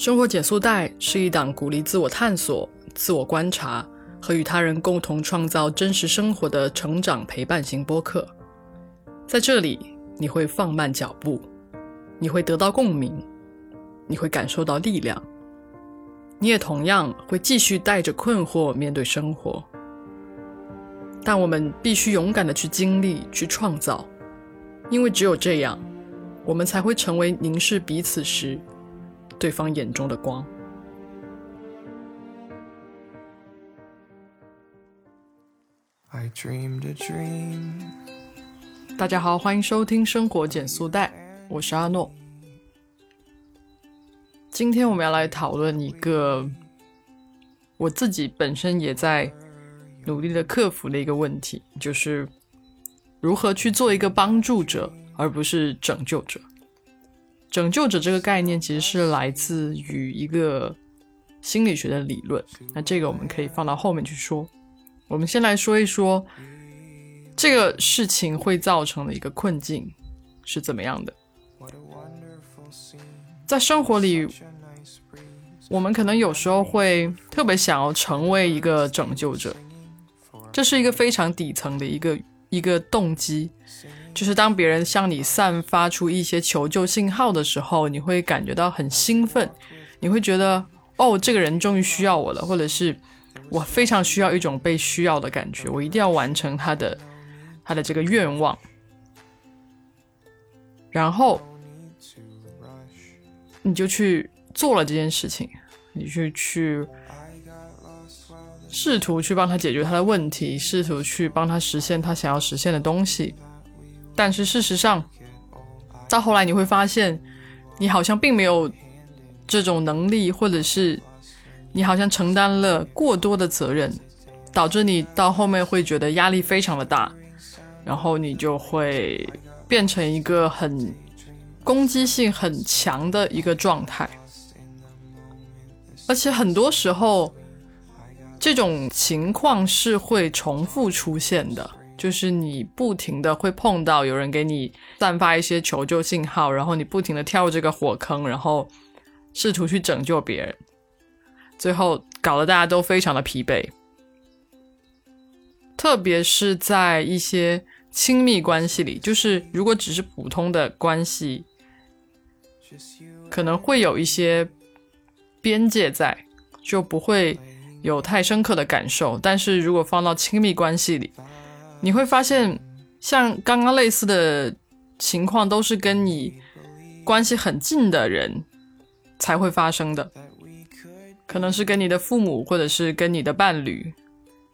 生活减速带是一档鼓励自我探索、自我观察和与他人共同创造真实生活的成长陪伴型播客。在这里，你会放慢脚步，你会得到共鸣，你会感受到力量，你也同样会继续带着困惑面对生活。但我们必须勇敢的去经历、去创造，因为只有这样，我们才会成为凝视彼此时。对方眼中的光。大家好，欢迎收听《生活减速带》，我是阿诺。今天我们要来讨论一个我自己本身也在努力的克服的一个问题，就是如何去做一个帮助者，而不是拯救者。拯救者这个概念其实是来自于一个心理学的理论，那这个我们可以放到后面去说。我们先来说一说这个事情会造成的一个困境是怎么样的。在生活里，我们可能有时候会特别想要成为一个拯救者，这是一个非常底层的一个一个动机。就是当别人向你散发出一些求救信号的时候，你会感觉到很兴奋，你会觉得哦，这个人终于需要我了，或者是我非常需要一种被需要的感觉，我一定要完成他的他的这个愿望，然后你就去做了这件事情，你去去试图去帮他解决他的问题，试图去帮他实现他想要实现的东西。但是事实上，到后来你会发现，你好像并没有这种能力，或者是你好像承担了过多的责任，导致你到后面会觉得压力非常的大，然后你就会变成一个很攻击性很强的一个状态，而且很多时候这种情况是会重复出现的。就是你不停的会碰到有人给你散发一些求救信号，然后你不停的跳这个火坑，然后试图去拯救别人，最后搞得大家都非常的疲惫。特别是在一些亲密关系里，就是如果只是普通的关系，可能会有一些边界在，就不会有太深刻的感受。但是如果放到亲密关系里，你会发现，像刚刚类似的情况，都是跟你关系很近的人才会发生的，可能是跟你的父母，或者是跟你的伴侣，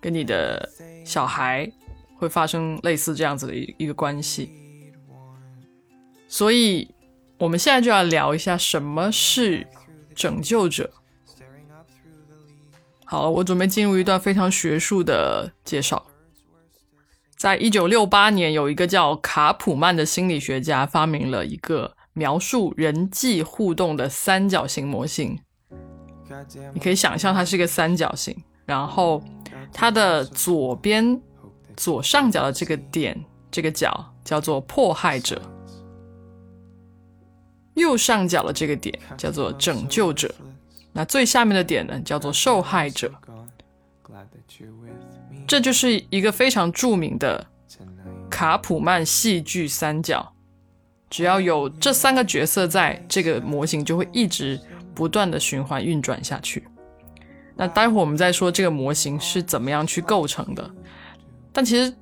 跟你的小孩会发生类似这样子的一一个关系。所以，我们现在就要聊一下什么是拯救者。好了，我准备进入一段非常学术的介绍。在一九六八年，有一个叫卡普曼的心理学家发明了一个描述人际互动的三角形模型。你可以想象它是一个三角形，然后它的左边左上角的这个点，这个角叫做迫害者；右上角的这个点叫做拯救者；那最下面的点呢，叫做受害者。这就是一个非常著名的卡普曼戏剧三角，只要有这三个角色在，这个模型就会一直不断的循环运转下去。那待会儿我们再说这个模型是怎么样去构成的。但其实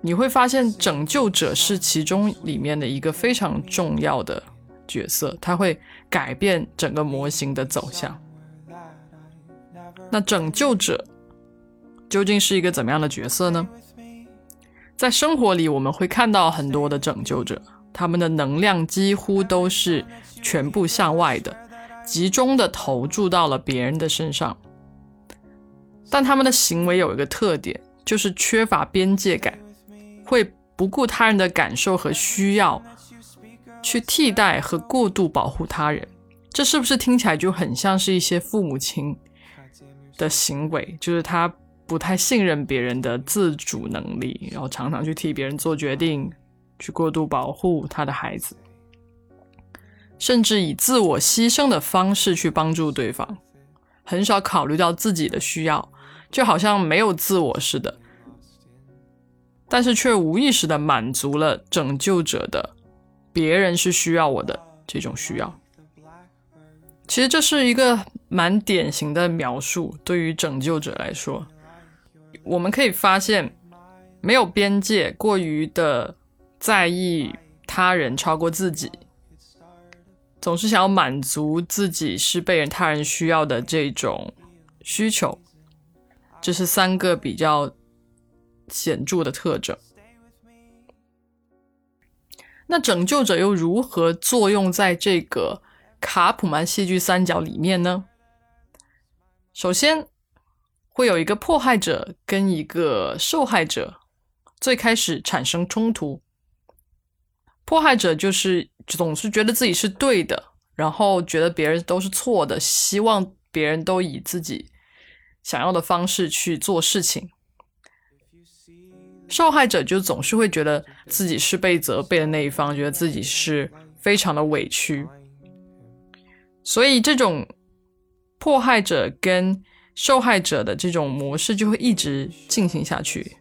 你会发现，拯救者是其中里面的一个非常重要的角色，他会改变整个模型的走向。那拯救者。究竟是一个怎么样的角色呢？在生活里，我们会看到很多的拯救者，他们的能量几乎都是全部向外的，集中的投注到了别人的身上。但他们的行为有一个特点，就是缺乏边界感，会不顾他人的感受和需要，去替代和过度保护他人。这是不是听起来就很像是一些父母亲的行为？就是他。不太信任别人的自主能力，然后常常去替别人做决定，去过度保护他的孩子。甚至以自我牺牲的方式去帮助对方，很少考虑到自己的需要，就好像没有自我似的。但是却无意识的满足了拯救者的“别人是需要我的”这种需要。其实这是一个蛮典型的描述，对于拯救者来说，我们可以发现，没有边界，过于的在意他人超过自己，总是想要满足自己是被人他人需要的这种需求，这是三个比较显著的特征。那拯救者又如何作用在这个？卡普曼戏剧三角里面呢，首先会有一个迫害者跟一个受害者最开始产生冲突。迫害者就是总是觉得自己是对的，然后觉得别人都是错的，希望别人都以自己想要的方式去做事情。受害者就总是会觉得自己是被责备的那一方，觉得自己是非常的委屈。所以，这种迫害者跟受害者的这种模式就会一直进行下去。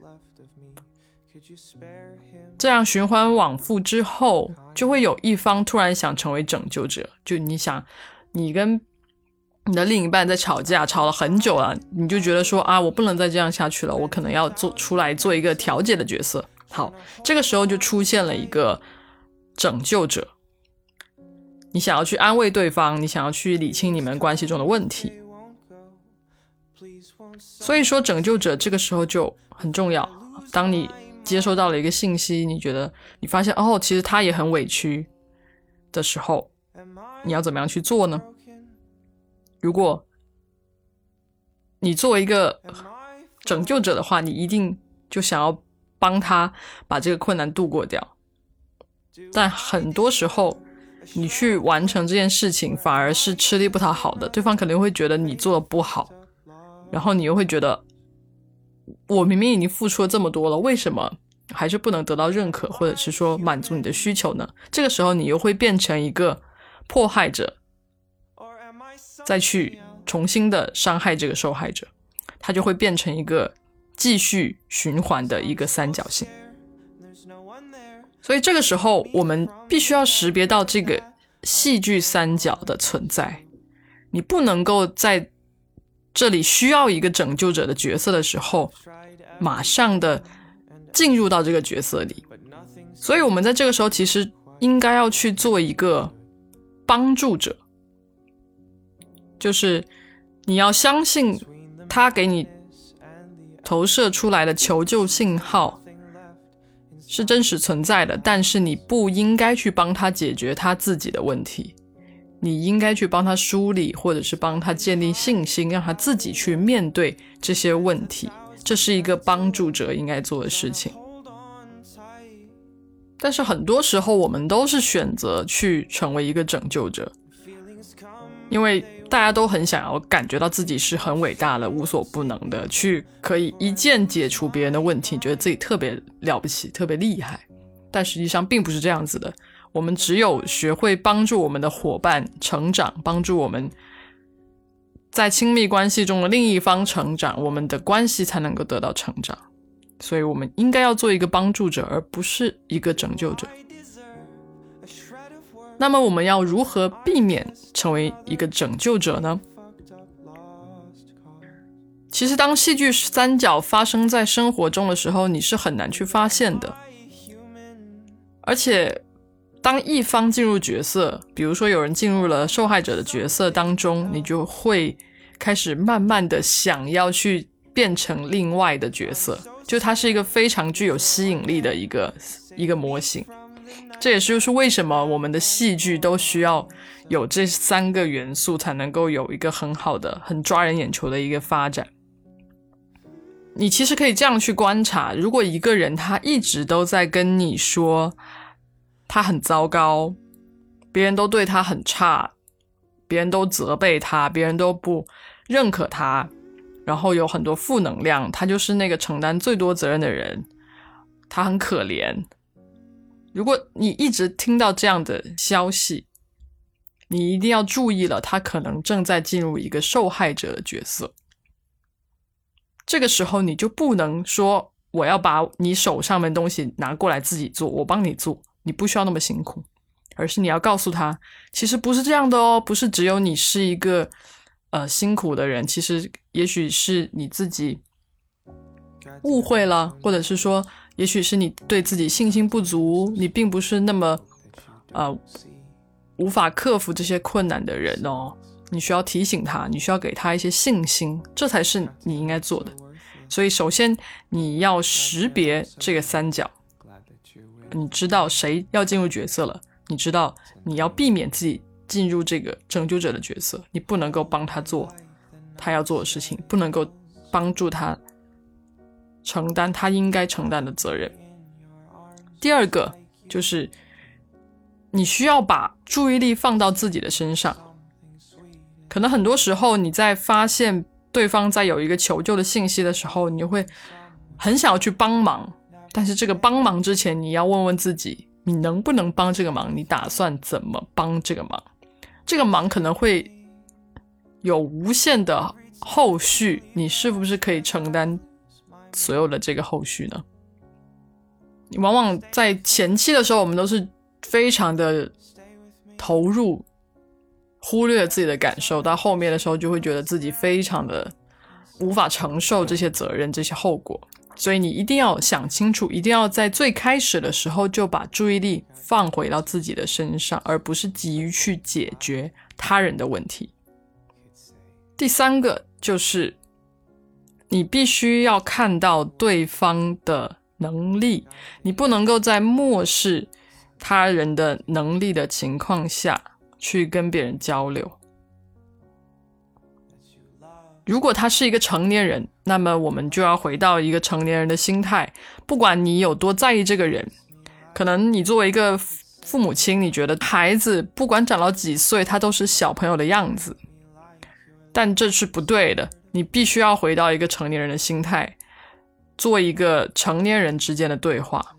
这样循环往复之后，就会有一方突然想成为拯救者。就你想，你跟你的另一半在吵架，吵了很久了，你就觉得说啊，我不能再这样下去了，我可能要做出来做一个调解的角色。好，这个时候就出现了一个拯救者。你想要去安慰对方，你想要去理清你们关系中的问题，所以说拯救者这个时候就很重要。当你接收到了一个信息，你觉得你发现哦，其实他也很委屈的时候，你要怎么样去做呢？如果你作为一个拯救者的话，你一定就想要帮他把这个困难度过掉，但很多时候。你去完成这件事情，反而是吃力不讨好的，对方肯定会觉得你做的不好，然后你又会觉得，我明明已经付出了这么多了，为什么还是不能得到认可，或者是说满足你的需求呢？这个时候你又会变成一个迫害者，再去重新的伤害这个受害者，他就会变成一个继续循环的一个三角形。所以这个时候，我们必须要识别到这个戏剧三角的存在。你不能够在这里需要一个拯救者的角色的时候，马上的进入到这个角色里。所以，我们在这个时候其实应该要去做一个帮助者，就是你要相信他给你投射出来的求救信号。是真实存在的，但是你不应该去帮他解决他自己的问题，你应该去帮他梳理，或者是帮他建立信心，让他自己去面对这些问题。这是一个帮助者应该做的事情。但是很多时候，我们都是选择去成为一个拯救者，因为。大家都很想要感觉到自己是很伟大的、无所不能的，去可以一键解除别人的问题，觉得自己特别了不起、特别厉害。但实际上并不是这样子的。我们只有学会帮助我们的伙伴成长，帮助我们在亲密关系中的另一方成长，我们的关系才能够得到成长。所以，我们应该要做一个帮助者，而不是一个拯救者。那么我们要如何避免成为一个拯救者呢？其实，当戏剧三角发生在生活中的时候，你是很难去发现的。而且，当一方进入角色，比如说有人进入了受害者的角色当中，你就会开始慢慢的想要去变成另外的角色，就它是一个非常具有吸引力的一个一个模型。这也是就是为什么我们的戏剧都需要有这三个元素，才能够有一个很好的、很抓人眼球的一个发展。你其实可以这样去观察：如果一个人他一直都在跟你说他很糟糕，别人都对他很差，别人都责备他，别人都不认可他，然后有很多负能量，他就是那个承担最多责任的人，他很可怜。如果你一直听到这样的消息，你一定要注意了，他可能正在进入一个受害者的角色。这个时候，你就不能说我要把你手上面东西拿过来自己做，我帮你做，你不需要那么辛苦，而是你要告诉他，其实不是这样的哦，不是只有你是一个呃辛苦的人，其实也许是你自己误会了，或者是说，也许是你对自己信心不足，你并不是那么呃无法克服这些困难的人哦。你需要提醒他，你需要给他一些信心，这才是你应该做的。所以，首先你要识别这个三角，你知道谁要进入角色了，你知道你要避免自己进入这个拯救者的角色，你不能够帮他做他要做的事情，不能够帮助他承担他应该承担的责任。第二个就是你需要把注意力放到自己的身上。可能很多时候，你在发现对方在有一个求救的信息的时候，你会很想要去帮忙。但是这个帮忙之前，你要问问自己，你能不能帮这个忙？你打算怎么帮这个忙？这个忙可能会有无限的后续，你是不是可以承担所有的这个后续呢？你往往在前期的时候，我们都是非常的投入。忽略自己的感受，到后面的时候就会觉得自己非常的无法承受这些责任、这些后果。所以你一定要想清楚，一定要在最开始的时候就把注意力放回到自己的身上，而不是急于去解决他人的问题。第三个就是你必须要看到对方的能力，你不能够在漠视他人的能力的情况下。去跟别人交流。如果他是一个成年人，那么我们就要回到一个成年人的心态。不管你有多在意这个人，可能你作为一个父母亲，你觉得孩子不管长到几岁，他都是小朋友的样子，但这是不对的。你必须要回到一个成年人的心态，做一个成年人之间的对话。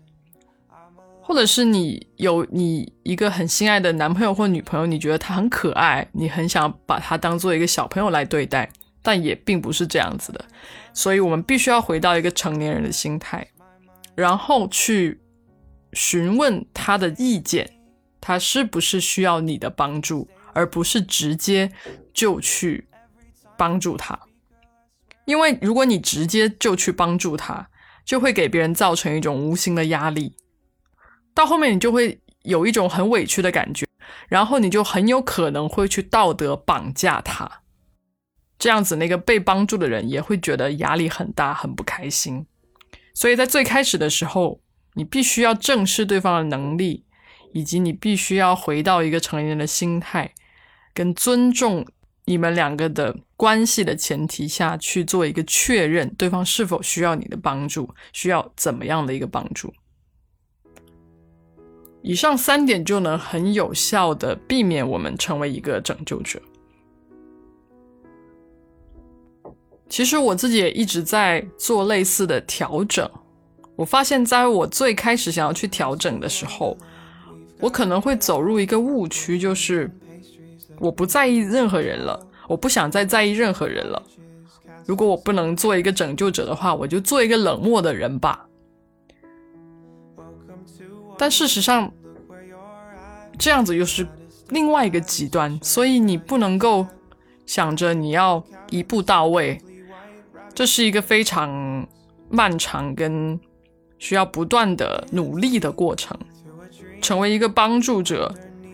或者是你有你一个很心爱的男朋友或女朋友，你觉得他很可爱，你很想把他当做一个小朋友来对待，但也并不是这样子的。所以，我们必须要回到一个成年人的心态，然后去询问他的意见，他是不是需要你的帮助，而不是直接就去帮助他。因为如果你直接就去帮助他，就会给别人造成一种无形的压力。到后面你就会有一种很委屈的感觉，然后你就很有可能会去道德绑架他，这样子那个被帮助的人也会觉得压力很大，很不开心。所以在最开始的时候，你必须要正视对方的能力，以及你必须要回到一个成年人的心态，跟尊重你们两个的关系的前提下去做一个确认，对方是否需要你的帮助，需要怎么样的一个帮助。以上三点就能很有效的避免我们成为一个拯救者。其实我自己也一直在做类似的调整。我发现，在我最开始想要去调整的时候，我可能会走入一个误区，就是我不在意任何人了，我不想再在意任何人了。如果我不能做一个拯救者的话，我就做一个冷漠的人吧。但事实上，这样子又是另外一个极端，所以你不能够想着你要一步到位，这是一个非常漫长跟需要不断的努力的过程。成为一个帮助者，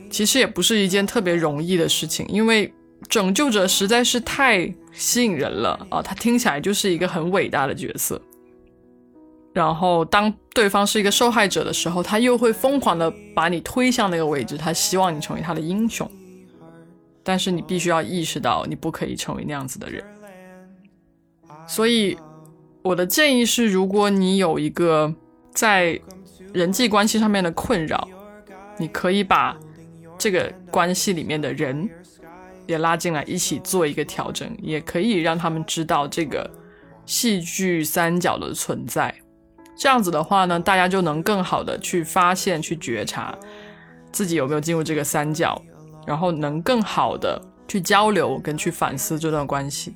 其实也不是一件特别容易的事情，因为拯救者实在是太吸引人了啊，他听起来就是一个很伟大的角色。然后，当对方是一个受害者的时候，他又会疯狂的把你推向那个位置，他希望你成为他的英雄。但是你必须要意识到，你不可以成为那样子的人。所以，我的建议是，如果你有一个在人际关系上面的困扰，你可以把这个关系里面的人也拉进来，一起做一个调整，也可以让他们知道这个戏剧三角的存在。这样子的话呢，大家就能更好的去发现、去觉察自己有没有进入这个三角，然后能更好的去交流跟去反思这段关系。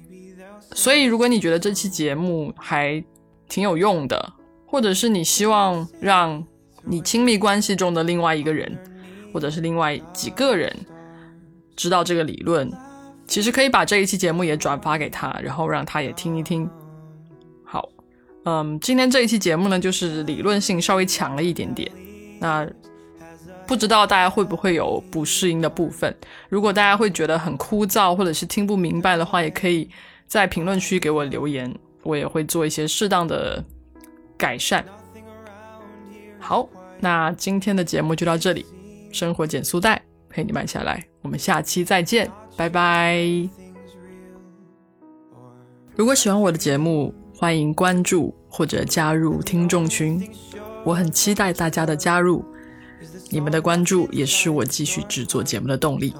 所以，如果你觉得这期节目还挺有用的，或者是你希望让你亲密关系中的另外一个人，或者是另外几个人知道这个理论，其实可以把这一期节目也转发给他，然后让他也听一听。好，嗯，今天这一期节目呢，就是理论性稍微强了一点点。那不知道大家会不会有不适应的部分？如果大家会觉得很枯燥，或者是听不明白的话，也可以在评论区给我留言，我也会做一些适当的改善。好，那今天的节目就到这里，生活减速带陪你慢下来，我们下期再见，拜拜。如果喜欢我的节目，欢迎关注或者加入听众群，我很期待大家的加入。你们的关注也是我继续制作节目的动力。